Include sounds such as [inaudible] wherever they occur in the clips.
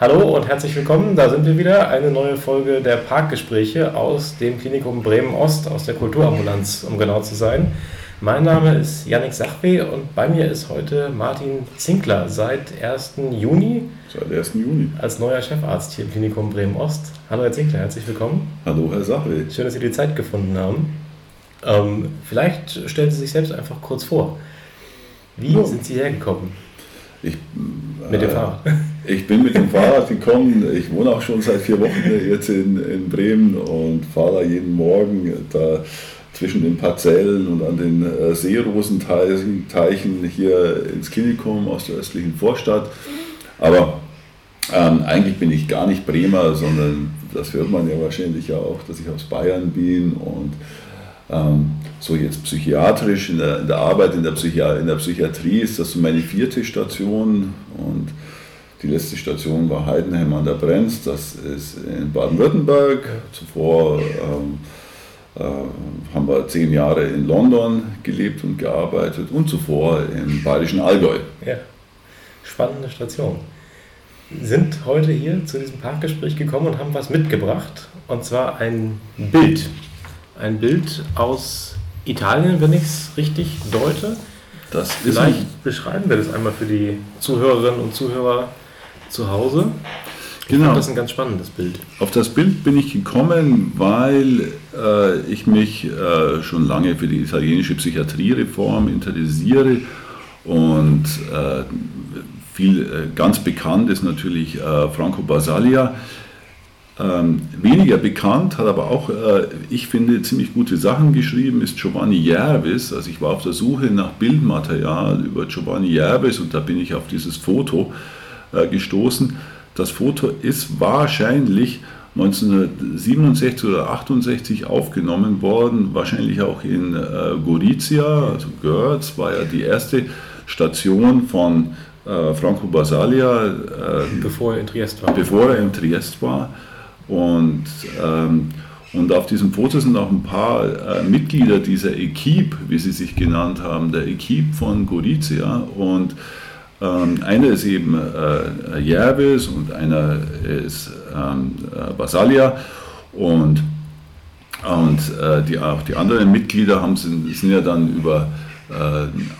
Hallo und herzlich willkommen, da sind wir wieder. Eine neue Folge der Parkgespräche aus dem Klinikum Bremen Ost, aus der Kulturambulanz, um genau zu sein. Mein Name ist Yannick Sachwe und bei mir ist heute Martin Zinkler seit 1. Juni. Seit 1. Juni. Als neuer Chefarzt hier im Klinikum Bremen Ost. Hallo Herr Zinkler, herzlich willkommen. Hallo Herr Sachwe. Schön, dass Sie die Zeit gefunden haben. Ähm, vielleicht stellen Sie sich selbst einfach kurz vor. Wie oh. sind Sie hergekommen? Ich, mit dem äh, Fahrrad? [laughs] Ich bin mit dem Fahrrad gekommen. Ich wohne auch schon seit vier Wochen jetzt in, in Bremen und fahre jeden Morgen da zwischen den Parzellen und an den äh, Seerosenteichen hier ins Klinikum aus der östlichen Vorstadt. Aber ähm, eigentlich bin ich gar nicht Bremer, sondern das hört man ja wahrscheinlich ja auch, dass ich aus Bayern bin und ähm, so jetzt psychiatrisch in der, in der Arbeit in der, in der Psychiatrie ist das so meine vierte Station und die letzte Station war Heidenheim an der Brenz, das ist in Baden-Württemberg. Zuvor ähm, äh, haben wir zehn Jahre in London gelebt und gearbeitet und zuvor im bayerischen Allgäu. Ja, spannende Station. Sind heute hier zu diesem Parkgespräch gekommen und haben was mitgebracht, und zwar ein Bild. Ein Bild aus Italien, wenn ich es richtig deute. Das Vielleicht beschreiben wir das einmal für die Zuhörerinnen und Zuhörer zu Hause. Genau. Das ist ein ganz spannendes Bild. Auf das Bild bin ich gekommen, weil äh, ich mich äh, schon lange für die italienische Psychiatriereform interessiere und äh, viel äh, ganz bekannt ist natürlich äh, Franco Basaglia. Ähm, weniger bekannt, hat aber auch, äh, ich finde, ziemlich gute Sachen geschrieben, ist Giovanni Jervis. Also ich war auf der Suche nach Bildmaterial über Giovanni Jervis und da bin ich auf dieses Foto gestoßen das Foto ist wahrscheinlich 1967 oder 68 aufgenommen worden, wahrscheinlich auch in äh, Gorizia, also Görz war ja die erste Station von äh, Franco Basaglia. Äh, bevor er in Triest war. Bevor er in Triest war. Und, ähm, und auf diesem Foto sind auch ein paar äh, Mitglieder dieser Equipe, wie sie sich genannt haben, der Equipe von Gorizia. Und ähm, einer ist eben äh, Jervis und einer ist ähm, äh, Basalia und, und äh, die, auch die anderen Mitglieder haben, sind, sind ja dann über äh,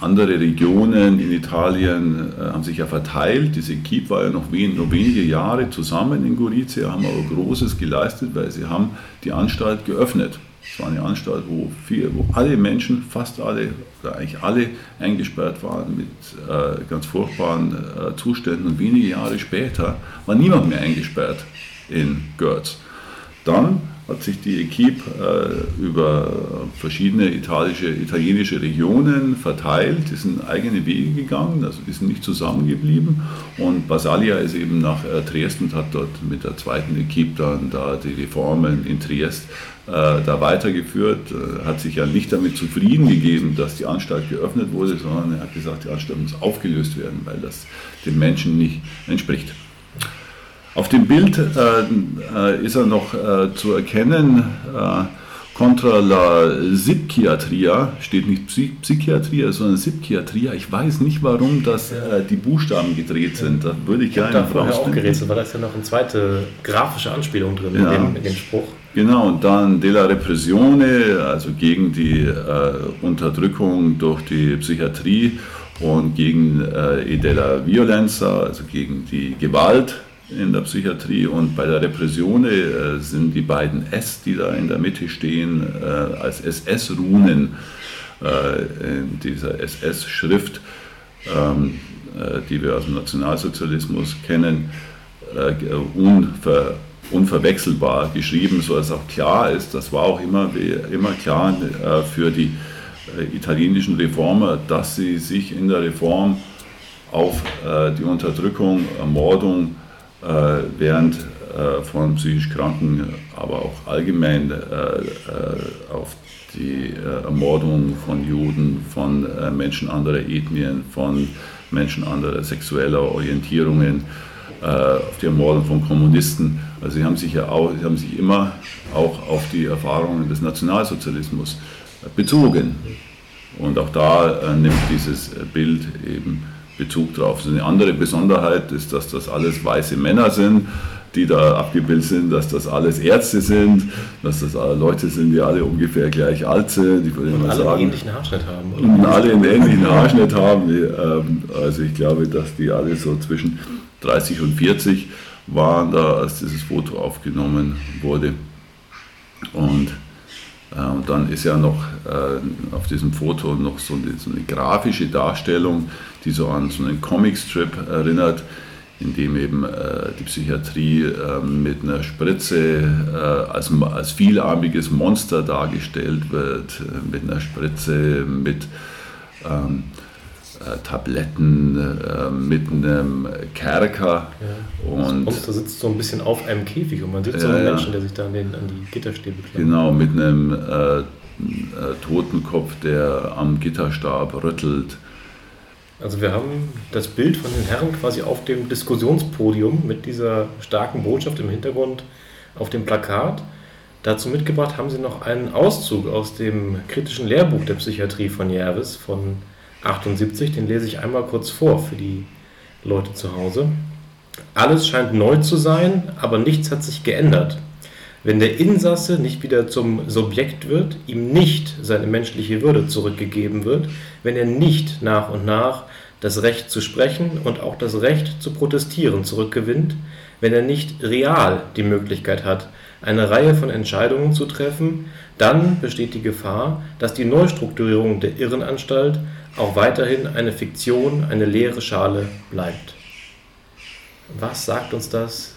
andere Regionen in Italien äh, haben sich ja verteilt. Diese Equipe war ja noch wen, nur wenige Jahre zusammen in Gorizia, haben aber Großes geleistet, weil sie haben die Anstalt geöffnet. Es war eine Anstalt, wo, viel, wo alle Menschen, fast alle, oder eigentlich alle eingesperrt waren mit äh, ganz furchtbaren äh, Zuständen. Und wenige Jahre später war niemand mehr eingesperrt in Görz. Dann hat sich die Equipe äh, über verschiedene italienische, italienische Regionen verteilt, die sind eigene Wege gegangen, also sind nicht zusammengeblieben. Und Basalia ist eben nach äh, Triest und hat dort mit der zweiten Equipe dann da die Reformen in Triest äh, da weitergeführt, äh, hat sich ja nicht damit zufrieden gegeben, dass die Anstalt geöffnet wurde, sondern er hat gesagt, die Anstalt muss aufgelöst werden, weil das den Menschen nicht entspricht. Auf dem Bild äh, äh, ist er noch äh, zu erkennen, äh, contra la Psychiatria, steht nicht Psy Psychiatria, sondern Psychiatria. Ich weiß nicht, warum das äh, die Buchstaben gedreht sind. Da würde ich, ich gerne vorher auch gerätselt, weil da ist ja noch eine zweite grafische Anspielung drin ja. in, dem, in, dem, Spruch. Genau, und dann de la Repressione, also gegen die äh, Unterdrückung durch die Psychiatrie und gegen äh, della Violenza, also gegen die Gewalt in der Psychiatrie und bei der Repression äh, sind die beiden S, die da in der Mitte stehen, äh, als SS-Runen äh, in dieser SS-Schrift, ähm, äh, die wir aus dem Nationalsozialismus kennen, äh, unver, unverwechselbar geschrieben, sodass auch klar ist, das war auch immer, immer klar für die italienischen Reformer, dass sie sich in der Reform auf die Unterdrückung, Ermordung, während äh, von psychisch Kranken, aber auch allgemein äh, auf die Ermordung von Juden, von Menschen anderer Ethnien, von Menschen anderer sexueller Orientierungen, auf die Ermordung von Kommunisten. Also sie haben sich ja auch, sie haben sich immer auch auf die Erfahrungen des Nationalsozialismus bezogen. Und auch da nimmt dieses Bild eben Bezug drauf. Also eine andere Besonderheit ist, dass das alles weiße Männer sind, die da abgebildet sind, dass das alles Ärzte sind, dass das Leute sind, die alle ungefähr gleich alt sind. Die würde und alle sagen, einen ähnlichen Haarschnitt haben. Oder? Und alle einen ähnlichen Haarschnitt haben. Ähm, also ich glaube, dass die alle so zwischen 30 und 40 waren da, als dieses Foto aufgenommen wurde. Und und dann ist ja noch äh, auf diesem Foto noch so eine, so eine, grafische Darstellung, die so an so einen Comicstrip erinnert, in dem eben äh, die Psychiatrie ähm, mit einer Spritze als, als vielarmiges Monster dargestellt wird, mit einer Spritze, mit ähm, äh, Tabletten äh, mit einem Kerker. Ja. Und Monster sitzt so ein bisschen auf einem Käfig und man sieht so einen ja, Menschen, der sich da an, den, an die Gitterstäbe klemmt. Genau, mit einem äh, äh, Totenkopf, der am Gitterstab rüttelt. Also wir haben das Bild von den Herren quasi auf dem Diskussionspodium mit dieser starken Botschaft im Hintergrund auf dem Plakat. Dazu mitgebracht haben sie noch einen Auszug aus dem kritischen Lehrbuch der Psychiatrie von Jervis von 78, den lese ich einmal kurz vor für die Leute zu Hause. Alles scheint neu zu sein, aber nichts hat sich geändert. Wenn der Insasse nicht wieder zum Subjekt wird, ihm nicht seine menschliche Würde zurückgegeben wird, wenn er nicht nach und nach das Recht zu sprechen und auch das Recht zu protestieren zurückgewinnt, wenn er nicht real die Möglichkeit hat, eine Reihe von Entscheidungen zu treffen, dann besteht die Gefahr, dass die Neustrukturierung der Irrenanstalt auch weiterhin eine Fiktion, eine leere Schale bleibt. Was sagt uns das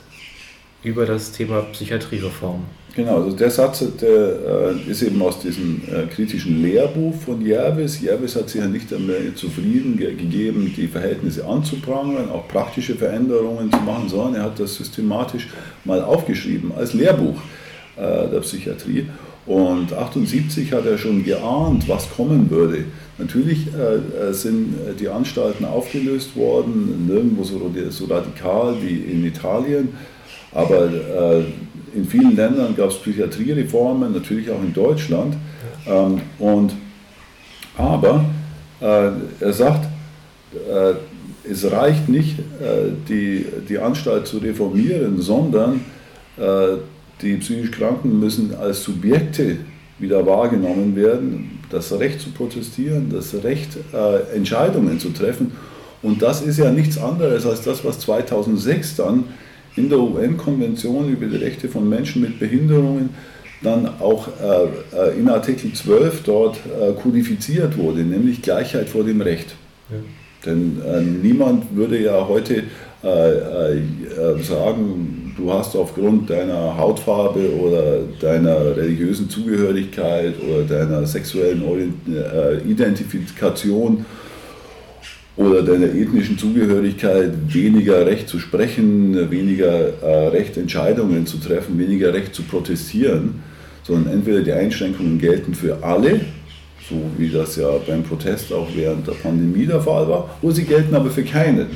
über das Thema Psychiatriereform? Genau, also der Satz der, äh, ist eben aus diesem äh, kritischen Lehrbuch von Jervis. Jervis hat sich ja nicht damit zufrieden gegeben, die Verhältnisse anzuprangern, auch praktische Veränderungen zu machen, sondern er hat das systematisch mal aufgeschrieben als Lehrbuch äh, der Psychiatrie. Und 78 hat er schon geahnt, was kommen würde. Natürlich äh, äh, sind die Anstalten aufgelöst worden, nirgendwo so, so radikal wie in Italien, aber äh, in vielen Ländern gab es Psychiatriereformen, natürlich auch in Deutschland. Ähm, und, aber äh, er sagt, äh, es reicht nicht, äh, die, die Anstalt zu reformieren, sondern die psychisch Kranken müssen als Subjekte wieder wahrgenommen werden, das Recht zu protestieren, das Recht, äh, Entscheidungen zu treffen. Und das ist ja nichts anderes als das, was 2006 dann in der UN-Konvention über die Rechte von Menschen mit Behinderungen dann auch äh, äh in Artikel 12 dort äh, kodifiziert wurde, nämlich Gleichheit vor dem Recht. Ja. Denn äh, niemand würde ja heute äh, sagen, du hast aufgrund deiner Hautfarbe oder deiner religiösen Zugehörigkeit oder deiner sexuellen äh, Identifikation oder deiner ethnischen Zugehörigkeit weniger Recht zu sprechen, weniger Recht Entscheidungen zu treffen, weniger Recht zu protestieren, sondern entweder die Einschränkungen gelten für alle so wie das ja beim Protest auch während der Pandemie der Fall war, oder sie gelten aber für keinen.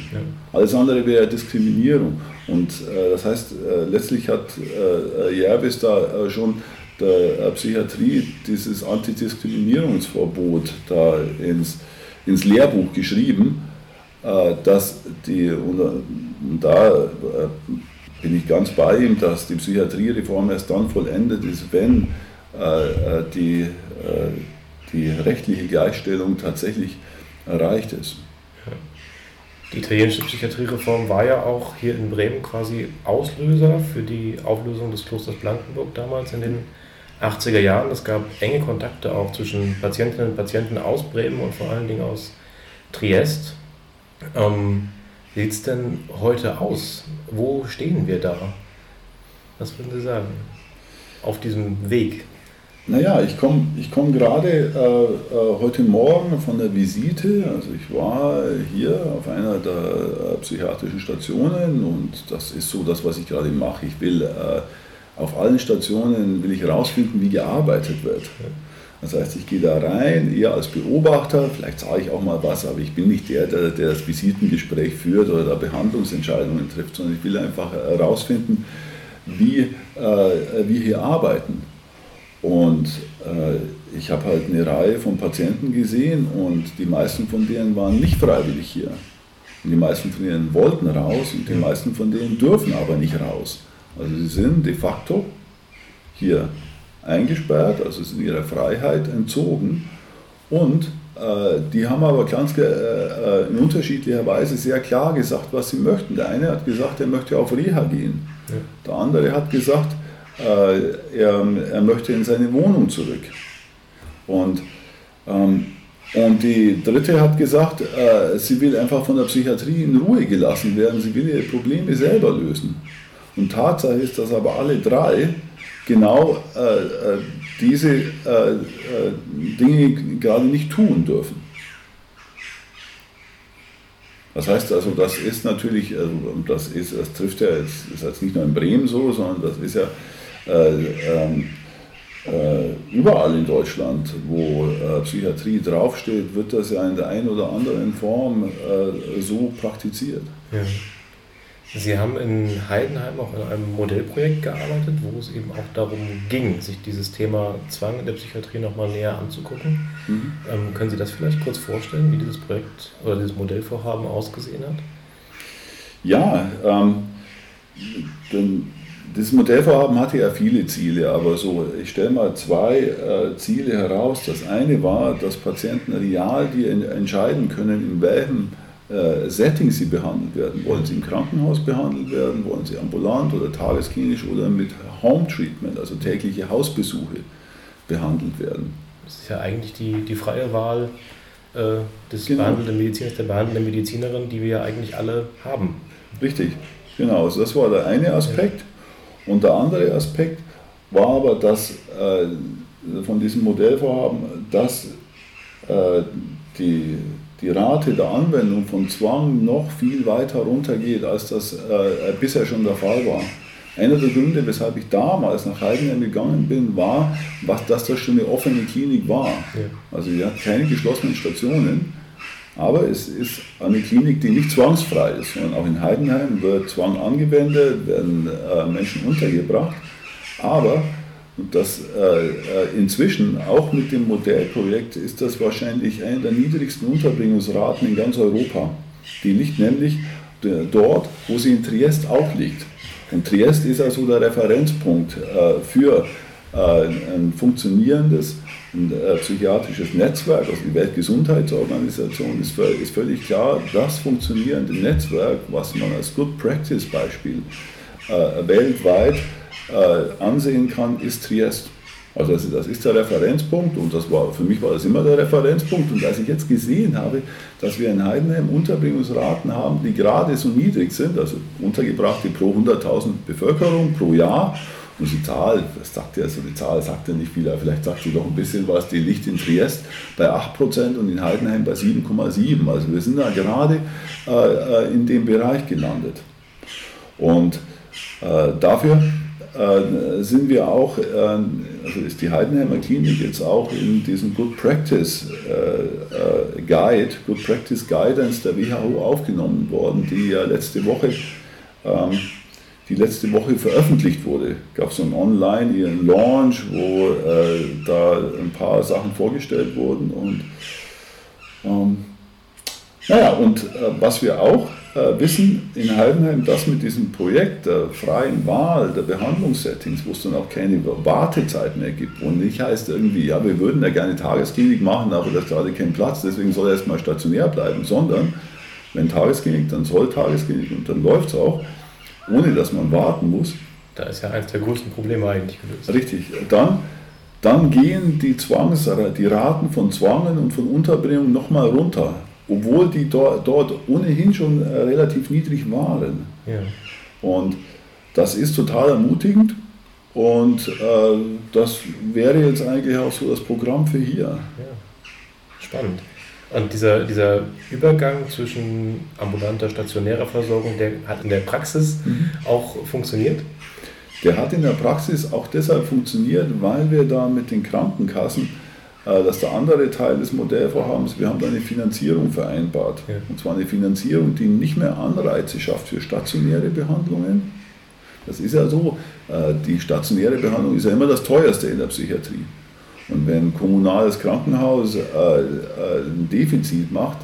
Alles andere wäre Diskriminierung. Und äh, das heißt, äh, letztlich hat äh, Jervis da äh, schon der Psychiatrie dieses Antidiskriminierungsverbot da ins, ins Lehrbuch geschrieben, äh, dass die, und, da äh, bin ich ganz bei ihm, dass die Psychiatriereform erst dann vollendet ist, wenn die die rechtliche Gleichstellung tatsächlich erreicht ist. Die italienische Psychiatriereform war ja auch hier in Bremen quasi Auslöser für die Auflösung des Klosters Blankenburg damals in den 80er Jahren. Es gab enge Kontakte auch zwischen Patientinnen und Patienten aus Bremen und vor allen Dingen aus Triest. Ähm, sieht es denn heute aus? Wo stehen wir da? Was würden Sie sagen? Auf diesem Weg naja, ich komme ich komm gerade äh, äh, heute Morgen von der Visite. Also ich war hier auf einer der äh, psychiatrischen Stationen und das ist so das, was ich gerade mache. Ich will äh, auf allen Stationen will ich herausfinden, wie gearbeitet wird. Das heißt, ich gehe da rein, eher als Beobachter, vielleicht sage ich auch mal was, aber ich bin nicht der, der, der das Visitengespräch führt oder da Behandlungsentscheidungen trifft, sondern ich will einfach herausfinden, wie äh, wir hier arbeiten. Und äh, ich habe halt eine Reihe von Patienten gesehen und die meisten von denen waren nicht freiwillig hier. Und die meisten von denen wollten raus und die meisten von denen dürfen aber nicht raus. Also sie sind de facto hier eingesperrt, also sind ihrer Freiheit entzogen und äh, die haben aber ganz äh, äh, in unterschiedlicher Weise sehr klar gesagt, was sie möchten. Der eine hat gesagt, er möchte auf Reha gehen. Ja. Der andere hat gesagt, äh, er, er möchte in seine Wohnung zurück. Und, ähm, und die dritte hat gesagt, äh, sie will einfach von der Psychiatrie in Ruhe gelassen werden, sie will ihre Probleme selber lösen. Und Tatsache ist, dass aber alle drei genau äh, diese äh, äh, Dinge gerade nicht tun dürfen. Das heißt also, das ist natürlich, also das, ist, das trifft ja jetzt, ist jetzt nicht nur in Bremen so, sondern das ist ja äh, äh, überall in Deutschland, wo äh, Psychiatrie draufsteht, wird das ja in der einen oder anderen Form äh, so praktiziert. Ja. Sie haben in Heidenheim auch in einem Modellprojekt gearbeitet, wo es eben auch darum ging, sich dieses Thema Zwang in der Psychiatrie nochmal näher anzugucken. Mhm. Ähm, können Sie das vielleicht kurz vorstellen, wie dieses Projekt oder dieses Modellvorhaben ausgesehen hat? Ja, ähm, denn das Modellvorhaben hatte ja viele Ziele, aber so, ich stelle mal zwei äh, Ziele heraus. Das eine war, dass Patienten real die entscheiden können, in welchem äh, Setting sie behandelt werden. Wollen sie im Krankenhaus behandelt werden, wollen sie ambulant oder tagesklinisch oder mit Home Treatment, also tägliche Hausbesuche, behandelt werden. Das ist ja eigentlich die, die freie Wahl äh, des genau. behandelnden Mediziners, der behandelnden Medizinerin, die wir ja eigentlich alle haben. Richtig, genau. Also das war der eine Aspekt. Ja. Und der andere Aspekt war aber, dass äh, von diesem Modellvorhaben, dass äh, die die Rate der Anwendung von Zwang noch viel weiter runtergeht, als das äh, bisher schon der Fall war. Einer der Gründe, weshalb ich damals nach Heidenheim gegangen bin, war, was, dass das schon eine offene Klinik war. Ja. Also sie hat keine geschlossenen Stationen, aber es ist eine Klinik, die nicht zwangsfrei ist, sondern auch in Heidenheim wird Zwang angewendet, werden äh, Menschen untergebracht, aber und das äh, äh, inzwischen, auch mit dem Modellprojekt, ist das wahrscheinlich eine der niedrigsten Unterbringungsraten in ganz Europa. Die liegt nämlich dort, wo sie in Triest auch liegt. Und Triest ist also der Referenzpunkt äh, für äh, ein funktionierendes äh, psychiatrisches Netzwerk, also die Weltgesundheitsorganisation, ist, ist völlig klar, das funktionierende Netzwerk, was man als Good Practice Beispiel äh, weltweit äh, ansehen kann, ist Triest. Also das, das, ist der Referenzpunkt und das war, für mich war das immer der Referenzpunkt. Und als ich jetzt gesehen habe, dass wir in Heidenheim Unterbringungsraten haben, die gerade so niedrig sind, also Untergebrachte pro 100.000 Bevölkerung pro Jahr, und die Zahl, das sagt ja, also die Zahl sagt ja nicht viel, aber vielleicht sagt sie doch ein bisschen was, die liegt in Triest bei 8% und in Heidenheim bei 7,7%. Also wir sind da gerade äh, äh, in dem Bereich gelandet. Und äh, dafür äh, sind wir auch, äh, also ist die Heidenheimer Klinik jetzt auch in diesem Good Practice äh, Guide, Good Practice Guidance der WHO aufgenommen worden, die ja letzte Woche, ähm, die letzte Woche veröffentlicht wurde. Gab es so einen Online, ihren Launch, wo da ein paar Sachen vorgestellt wurden und ähm, naja, und was wir auch äh, wissen in Heidenheim, dass mit diesem Projekt der freien Wahl der Behandlungssettings, wo es dann auch keine Wartezeit mehr gibt, wo nicht heißt irgendwie, ja, wir würden ja gerne Tagesklinik machen, aber da ist gerade kein Platz, deswegen soll er erstmal stationär bleiben, sondern wenn Tagesklinik, dann soll Tagesklinik und dann läuft es auch, ohne dass man warten muss. Da ist ja eines der größten Probleme eigentlich gelöst. Richtig. Dann, dann gehen die, Zwangs, die Raten von Zwangen und von Unterbringung nochmal runter obwohl die dort, dort ohnehin schon äh, relativ niedrig waren. Ja. Und das ist total ermutigend und äh, das wäre jetzt eigentlich auch so das Programm für hier. Ja. Spannend. Und dieser, dieser Übergang zwischen ambulanter, stationärer Versorgung, der hat in der Praxis mhm. auch funktioniert? Der hat in der Praxis auch deshalb funktioniert, weil wir da mit den Krankenkassen äh, das ist der andere Teil des Modellvorhabens. Wir haben da eine Finanzierung vereinbart. Ja. Und zwar eine Finanzierung, die nicht mehr Anreize schafft für stationäre Behandlungen. Das ist ja so, äh, die stationäre Behandlung ist ja immer das teuerste in der Psychiatrie. Und wenn ein kommunales Krankenhaus äh, ein Defizit macht,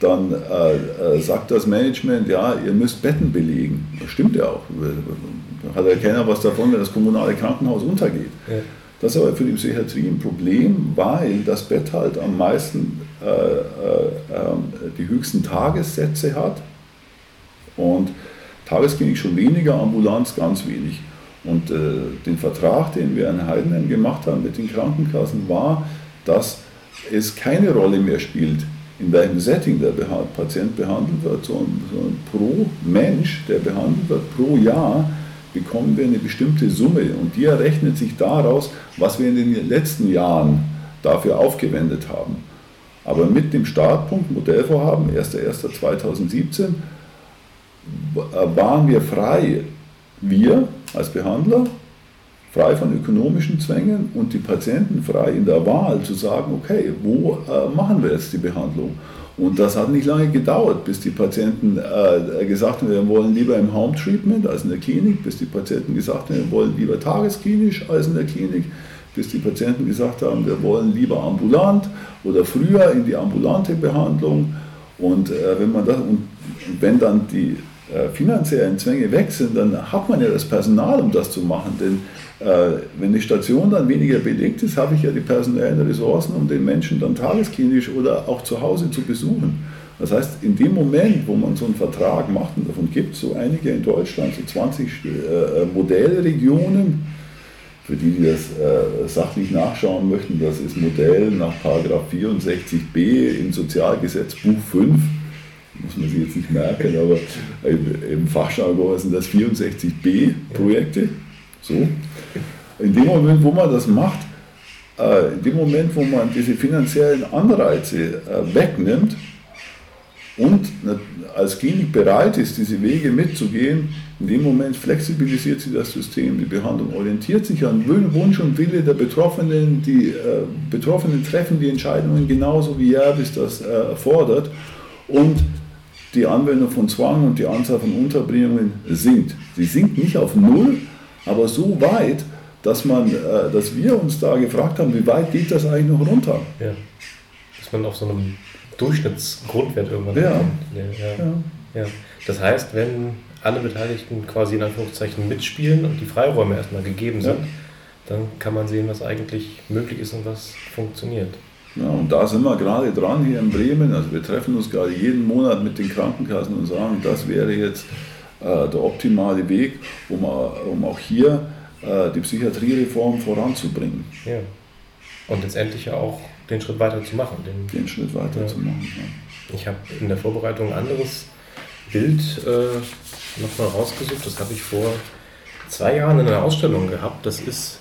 dann äh, äh, sagt das Management, ja, ihr müsst Betten belegen. Das stimmt ja auch. Da hat ja keiner was davon, wenn das kommunale Krankenhaus untergeht. Ja. Das ist aber für die Psychiatrie ein Problem, weil das Bett halt am meisten äh, äh, ähm, die höchsten Tagessätze hat und Tagesklinik schon weniger, Ambulanz ganz wenig. Und äh, den Vertrag, den wir in Heidenheim gemacht haben mit den Krankenkassen, war, dass es keine Rolle mehr spielt, in welchem Setting der Patient behandelt wird, sondern, sondern pro Mensch, der behandelt wird, pro Jahr bekommen wir eine bestimmte Summe und die errechnet sich daraus, was wir in den letzten Jahren dafür aufgewendet haben. Aber mit dem Startpunkt Modellvorhaben 1.1.2017 waren wir frei, wir als Behandler, frei von ökonomischen Zwängen und die Patienten frei in der Wahl zu sagen, okay, wo äh, machen wir jetzt die Behandlung? Und das hat nicht lange gedauert, bis die Patienten äh, gesagt haben, wir wollen lieber im Home Treatment als in der Klinik, bis die Patienten gesagt haben, wir wollen lieber tagesklinisch als in der Klinik, bis die Patienten gesagt haben, wir wollen lieber ambulant oder früher in die ambulante Behandlung. Und, äh, wenn, man das, und wenn dann die äh, finanziellen Zwänge weg sind, dann hat man ja das Personal, um das zu machen. Denn äh, wenn die Station dann weniger belegt ist, habe ich ja die personellen Ressourcen, um den Menschen dann tagesklinisch oder auch zu Hause zu besuchen. Das heißt, in dem Moment, wo man so einen Vertrag macht, und davon gibt es so einige in Deutschland, so 20 äh, Modellregionen, für die, die das äh, sachlich nachschauen möchten, das ist Modell nach 64b im Sozialgesetzbuch 5, muss man sich jetzt nicht merken, aber im, Fachjargon sind das 64b-Projekte. So. In dem Moment, wo man das macht, äh, in dem Moment, wo man diese finanziellen Anreize äh, wegnimmt und als Klinik bereit ist, diese Wege mitzugehen, in dem Moment flexibilisiert sich das System. Die Behandlung orientiert sich an Wunsch und Wille der Betroffenen. Die äh, Betroffenen treffen die Entscheidungen genauso wie Jervis das äh, fordert. Und die Anwendung von Zwang und die Anzahl von Unterbringungen sinkt. Sie sinkt nicht auf Null, aber so weit, dass, man, äh, dass wir uns da gefragt haben, wie weit geht das eigentlich noch runter? Ja. Dass man auf so einem Durchschnittsgrundwert irgendwann ja. kommt. Ja. Ja. ja. Das heißt, wenn alle Beteiligten quasi in Anführungszeichen mitspielen und die Freiräume erstmal gegeben sind, ja. dann kann man sehen, was eigentlich möglich ist und was funktioniert. Ja, und da sind wir gerade dran hier in Bremen. Also wir treffen uns gerade jeden Monat mit den Krankenkassen und sagen, das wäre jetzt äh, der optimale Weg, um, um auch hier äh, die Psychiatriereform voranzubringen. Ja. Und letztendlich ja auch den Schritt weiter zu machen. Den, den Schritt weiter ja. zu machen. Ja. Ich habe in der Vorbereitung ein anderes Bild äh, nochmal rausgesucht. Das habe ich vor zwei Jahren in einer Ausstellung gehabt. Das ist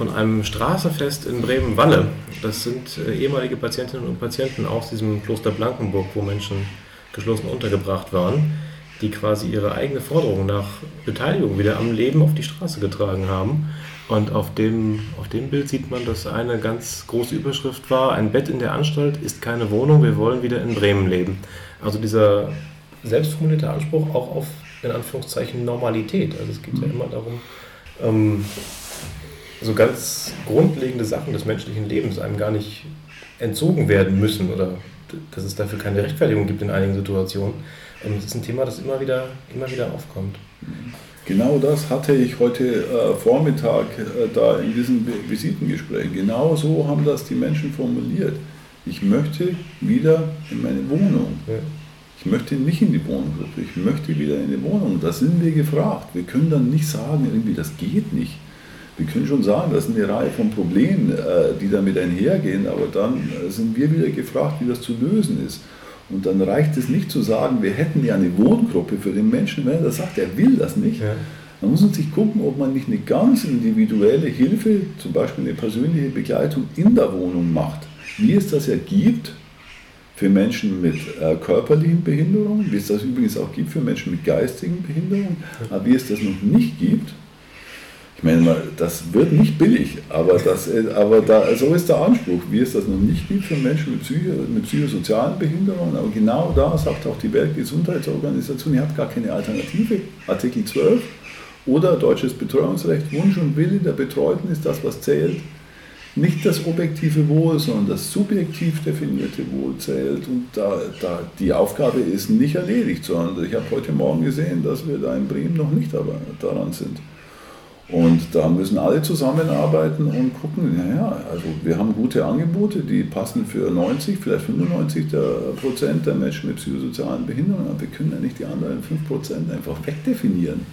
von einem Straßefest in Bremen-Walle. Das sind äh, ehemalige Patientinnen und Patienten aus diesem Kloster Blankenburg, wo Menschen geschlossen untergebracht waren die quasi ihre eigene Forderung nach Beteiligung wieder am Leben auf die Straße getragen haben. Und auf dem, auf dem Bild sieht man, dass eine ganz große Überschrift war, ein Bett in der Anstalt ist keine Wohnung, wir wollen wieder in Bremen leben. Also dieser selbstformulierte Anspruch auch auf, in Anführungszeichen, Normalität. Also es geht ja immer darum, ähm, so ganz grundlegende Sachen des menschlichen Lebens einem gar nicht entzogen werden müssen oder dass es dafür keine Rechtfertigung gibt in einigen Situationen. Und das ist ein Thema, das immer wieder, immer wieder aufkommt. Genau das hatte ich heute äh, Vormittag äh, da in diesem Visitengespräch. Genau so haben das die Menschen formuliert. Ich möchte wieder in meine Wohnung. Ja. Ich möchte nicht in die Wohnung, ich möchte wieder in die Wohnung. Da sind wir gefragt. Wir können dann nicht sagen, irgendwie, das geht nicht. Wir können schon sagen, das sind eine Reihe von Problemen, äh, die damit einhergehen, aber dann äh, sind wir wieder gefragt, wie das zu lösen ist. Und dann reicht es nicht zu sagen, wir hätten ja eine Wohngruppe für den Menschen, wenn er sagt, er will das nicht. Ja. Dann muss man sich gucken, ob man nicht eine ganz individuelle Hilfe, zum Beispiel eine persönliche Begleitung in der Wohnung macht. Wie es das ja gibt für Menschen mit äh, körperlichen Behinderungen, wie es das übrigens auch gibt für Menschen mit geistigen Behinderungen, aber wie es das noch nicht gibt ich meine, das wird nicht billig, aber, das, aber da, so ist der Anspruch, wie es das noch nicht gibt für Menschen mit, Psycho, mit psychosozialen Behinderungen. Aber genau da sagt auch die Weltgesundheitsorganisation, ihr habt gar keine Alternative. Artikel 12 oder deutsches Betreuungsrecht, Wunsch und Wille der Betreuten ist das, was zählt. nicht das objektive Wohl, sondern das subjektiv definierte Wohl zählt. Und da, da, die Aufgabe ist nicht erledigt, sondern ich habe heute Morgen gesehen, dass wir da in Bremen noch nicht daran sind. Und da müssen alle zusammenarbeiten und gucken, naja, also wir haben gute Angebote, die passen für 90, vielleicht 95 der Prozent der Menschen mit psychosozialen Behinderungen, aber wir können ja nicht die anderen 5 Prozent einfach wegdefinieren.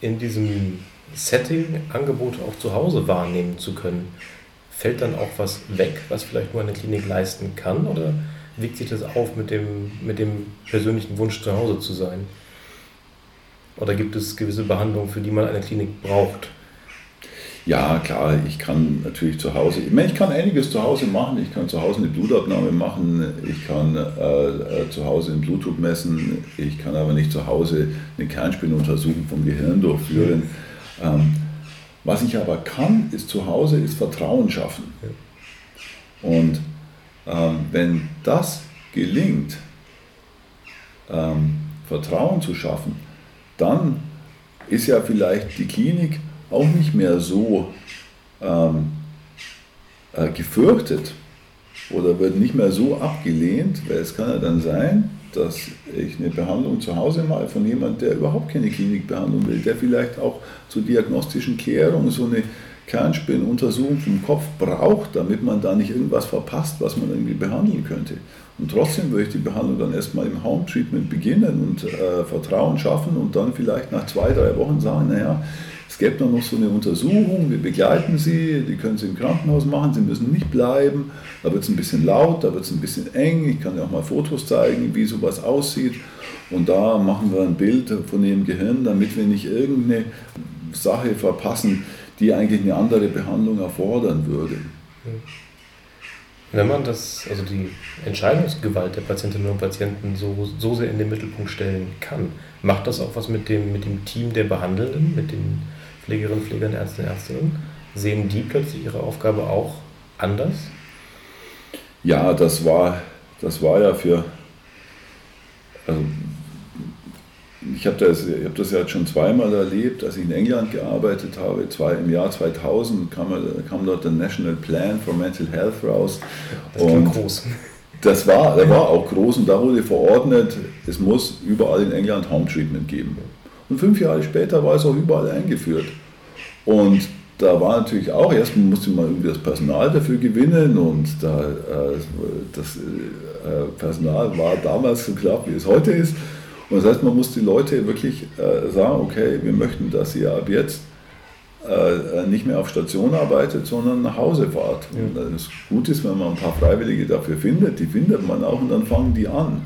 In diesem Setting Angebote auch zu Hause wahrnehmen zu können, fällt dann auch was weg, was vielleicht nur eine Klinik leisten kann? Oder wiegt sich das auf mit dem, mit dem persönlichen Wunsch, zu Hause zu sein? Oder gibt es gewisse Behandlungen, für die man eine Klinik braucht? Ja, klar, ich kann natürlich zu Hause, ich, meine, ich kann einiges zu Hause machen. Ich kann zu Hause eine Blutabnahme machen, ich kann äh, äh, zu Hause den Blutdruck messen, ich kann aber nicht zu Hause eine Kernspinuntersuchung vom Gehirn durchführen. Ähm, was ich aber kann, ist zu Hause, ist Vertrauen schaffen. Und ähm, wenn das gelingt, ähm, Vertrauen zu schaffen, dann ist ja vielleicht die Klinik auch nicht mehr so ähm, äh, gefürchtet oder wird nicht mehr so abgelehnt, weil es kann ja dann sein, dass ich eine Behandlung zu Hause mache von jemandem, der überhaupt keine Klinikbehandlung will, der vielleicht auch zur diagnostischen Klärung so eine Kernspinnuntersuchung vom Kopf braucht, damit man da nicht irgendwas verpasst, was man irgendwie behandeln könnte. Und trotzdem würde ich die Behandlung dann erstmal im Home Treatment beginnen und äh, Vertrauen schaffen und dann vielleicht nach zwei, drei Wochen sagen, naja, es gäbe noch so eine Untersuchung, wir begleiten Sie, die können Sie im Krankenhaus machen, Sie müssen nicht bleiben, da wird es ein bisschen laut, da wird es ein bisschen eng, ich kann ja auch mal Fotos zeigen, wie sowas aussieht und da machen wir ein Bild von Ihrem Gehirn, damit wir nicht irgendeine Sache verpassen, die eigentlich eine andere Behandlung erfordern würde. Wenn man das, also die Entscheidungsgewalt der Patientinnen und Patienten so, so sehr in den Mittelpunkt stellen kann, macht das auch was mit dem, mit dem Team der Behandelnden, mit den Pflegerinnen, Pflegern, Ärzten, Ärztinnen? Sehen die plötzlich ihre Aufgabe auch anders? Ja, das war, das war ja für, also ich habe das, hab das ja schon zweimal erlebt, als ich in England gearbeitet habe. Zwei, Im Jahr 2000 kam, kam dort der National Plan for Mental Health raus. Das und groß. Das war, der war auch groß und da wurde verordnet, es muss überall in England Home Treatment geben. Und fünf Jahre später war es auch überall eingeführt. Und da war natürlich auch, erstmal musste man irgendwie das Personal dafür gewinnen und da, äh, das äh, Personal war damals so knapp, wie es heute ist. Und das heißt, man muss die Leute wirklich äh, sagen, okay, wir möchten, dass ihr ab jetzt äh, nicht mehr auf Station arbeitet, sondern nach Hause fahrt. Ja. Und das gut ist, wenn man ein paar Freiwillige dafür findet, die findet man auch und dann fangen die an.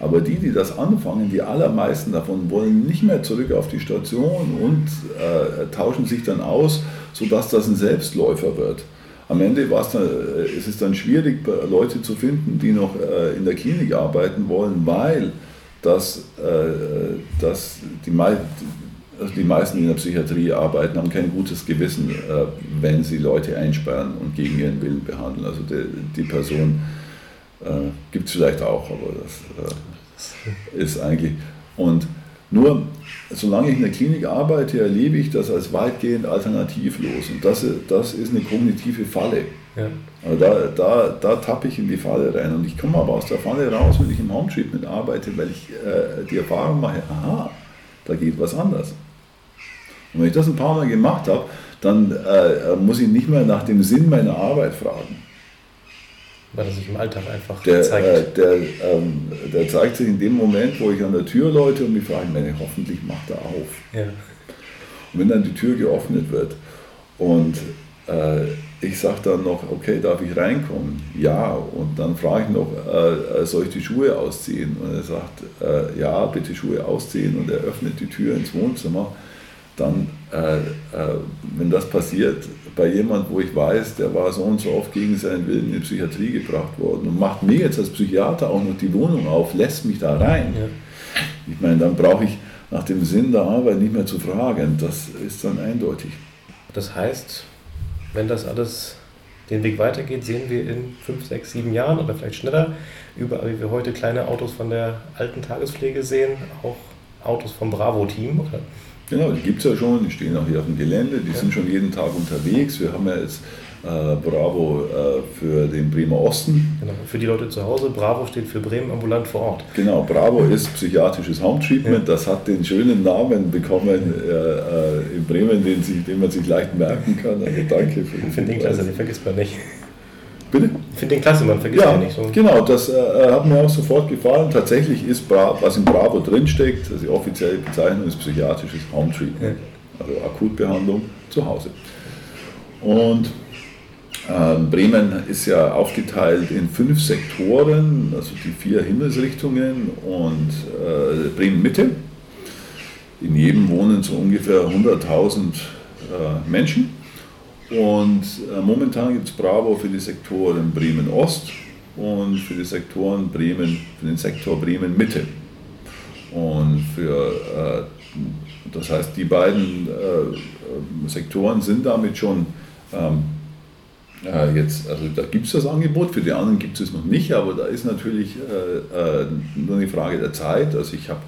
Aber die, die das anfangen, die allermeisten davon wollen nicht mehr zurück auf die Station und äh, tauschen sich dann aus, sodass das ein Selbstläufer wird. Am Ende es dann, äh, ist es dann schwierig, Leute zu finden, die noch äh, in der Klinik arbeiten wollen, weil dass, äh, dass die, also die meisten, in der Psychiatrie arbeiten, haben kein gutes Gewissen, äh, wenn sie Leute einsperren und gegen ihren Willen behandeln. Also die, die Person äh, gibt es vielleicht auch, aber das äh, ist eigentlich. Und nur solange ich in der Klinik arbeite, erlebe ich das als weitgehend alternativlos. Und das, das ist eine kognitive Falle. Ja. Also da, da, da tappe ich in die Falle rein. Und ich komme aber aus der Falle raus, wenn ich im Home Treatment arbeite, weil ich äh, die Erfahrung mache, aha, da geht was anders. Und wenn ich das ein paar Mal gemacht habe, dann äh, muss ich nicht mehr nach dem Sinn meiner Arbeit fragen. Weil er sich im Alltag einfach der, zeigt. Äh, der, ähm, der zeigt sich in dem Moment, wo ich an der Tür läute und mich frage, meine, hoffentlich macht er auf. Ja. Und wenn dann die Tür geöffnet wird und äh, ich sage dann noch, okay, darf ich reinkommen? Ja. Und dann frage ich noch, äh, äh, soll ich die Schuhe ausziehen? Und er sagt, äh, ja, bitte Schuhe ausziehen. Und er öffnet die Tür ins Wohnzimmer. Dann, äh, äh, wenn das passiert, bei jemand, wo ich weiß, der war so und so oft gegen seinen Willen in die Psychiatrie gebracht worden und macht mir jetzt als Psychiater auch noch die Wohnung auf, lässt mich da rein. Ja. Ich meine, dann brauche ich nach dem Sinn der Arbeit nicht mehr zu fragen. Das ist dann eindeutig. Das heißt, wenn das alles den Weg weitergeht, sehen wir in fünf, sechs, sieben Jahren oder vielleicht schneller, überall wie wir heute kleine Autos von der alten Tagespflege sehen, auch Autos vom Bravo-Team Genau, die gibt es ja schon, die stehen auch hier auf dem Gelände, die ja. sind schon jeden Tag unterwegs. Wir haben ja jetzt Bravo äh, für den Bremer Osten. Genau, für die Leute zu Hause, Bravo steht für Bremen ambulant vor Ort. Genau, Bravo ist psychiatrisches Home Treatment, ja. das hat den schönen Namen bekommen äh, äh, in Bremen, den, sich, den, man sich leicht merken kann. Also danke für Ich finde den klasse, den vergisst man nicht. Bitte? Ich finde den klasse, man vergisst ja, den nicht so. Genau, das äh, hat mir auch sofort gefallen. Tatsächlich ist, Bra was in Bravo drinsteckt, also die offizielle Bezeichnung ist psychiatrisches Home Treatment, ja. also Akutbehandlung zu Hause. Und Bremen ist ja aufgeteilt in fünf Sektoren, also die vier Himmelsrichtungen und äh, Bremen Mitte. In jedem wohnen so ungefähr 100.000 äh, Menschen. Und äh, momentan gibt es Bravo für die Sektoren Bremen Ost und für die Sektoren Bremen, für den Sektor Bremen Mitte. Und für, das heißt, die beiden Sektoren sind damit schon äh, jetzt, also da gibt es das Angebot, für die anderen gibt es es noch nicht, aber da ist natürlich äh, äh, nur eine Frage der Zeit. Also ich habe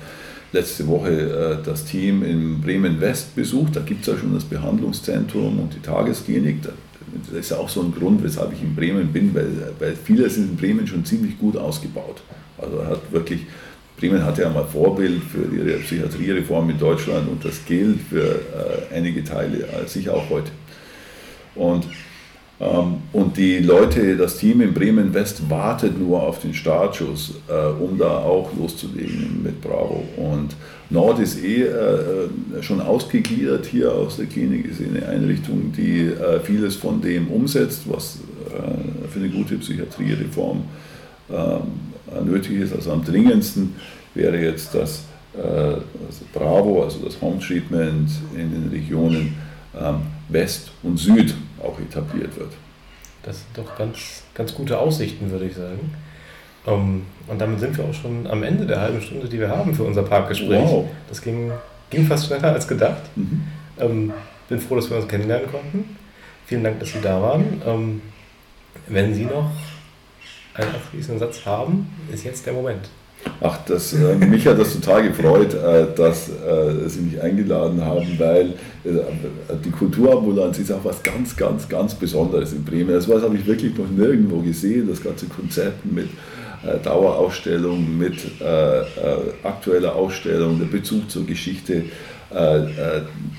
letzte Woche äh, das Team in Bremen West besucht, da gibt es ja schon das Behandlungszentrum und die Tagesklinik. das ist ja auch so ein Grund, weshalb ich in Bremen bin, weil, weil viele sind in Bremen schon ziemlich gut ausgebaut. Also hat wirklich, Bremen hatte ja mal Vorbild für ihre Psychiatriereform in Deutschland und das gilt für äh, einige Teile, sicher auch heute. Und und die Leute, das Team in Bremen West wartet nur auf den Startschuss, äh, um da auch loszulegen mit Bravo. Und Nord ist eh äh, schon ausgegliedert hier aus der Klinik, ist eine Einrichtung, die äh, vieles von dem umsetzt, was für eine gute Psychiatriereform ähm, nötig ist. Also am dringendsten wäre jetzt das also Bravo, also das Home Treatment in den Regionen ähm, West und Süd auch etabliert wird. Das sind doch ganz, ganz gute Aussichten, würde ich sagen. Um, ähm, und damit sind wir auch schon am Ende der halben Stunde, die wir haben für unser Parkgespräch. Wow. Das ging, ging fast schneller als gedacht. Mhm. Ähm, bin froh, dass wir uns kennenlernen konnten. Vielen Dank, dass Sie da waren. Ähm, wenn Sie noch einen abschließenden Satz haben, ist jetzt der Moment. Ach, das, äh, mich hat das total gefreut, äh, dass äh, Sie mich eingeladen haben, weil äh, die Kulturambulanz ist auch was ganz, ganz, ganz Besonderes in Bremen. Das was habe ich wirklich noch nirgendwo gesehen, das ganze Konzept mit äh, Dauerausstellung, mit äh, aktueller Ausstellung, der Bezug zur Geschichte,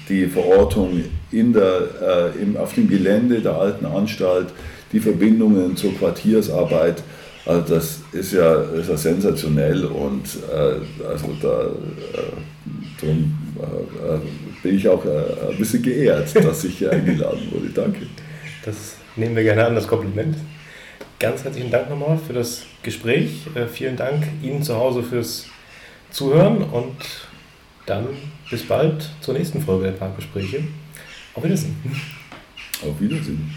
die Verortung in der, im, auf dem Gelände der alten Anstalt, die Verbindungen zur Quartiersarbeit. Also das ist ja, ist ja sensationell und äh, also da äh, drum, äh, bin ich auch äh, ein bisschen geehrt, dass ich hier eingeladen wurde. Danke. Das nehmen wir gerne an, das Kompliment. Ganz herzlichen Dank nochmal für das Gespräch. Äh, vielen Dank Ihnen zu Hause fürs Zuhören und dann bis bald zur nächsten Folge der Parkgespräche. Auf Wiedersehen. Auf Wiedersehen.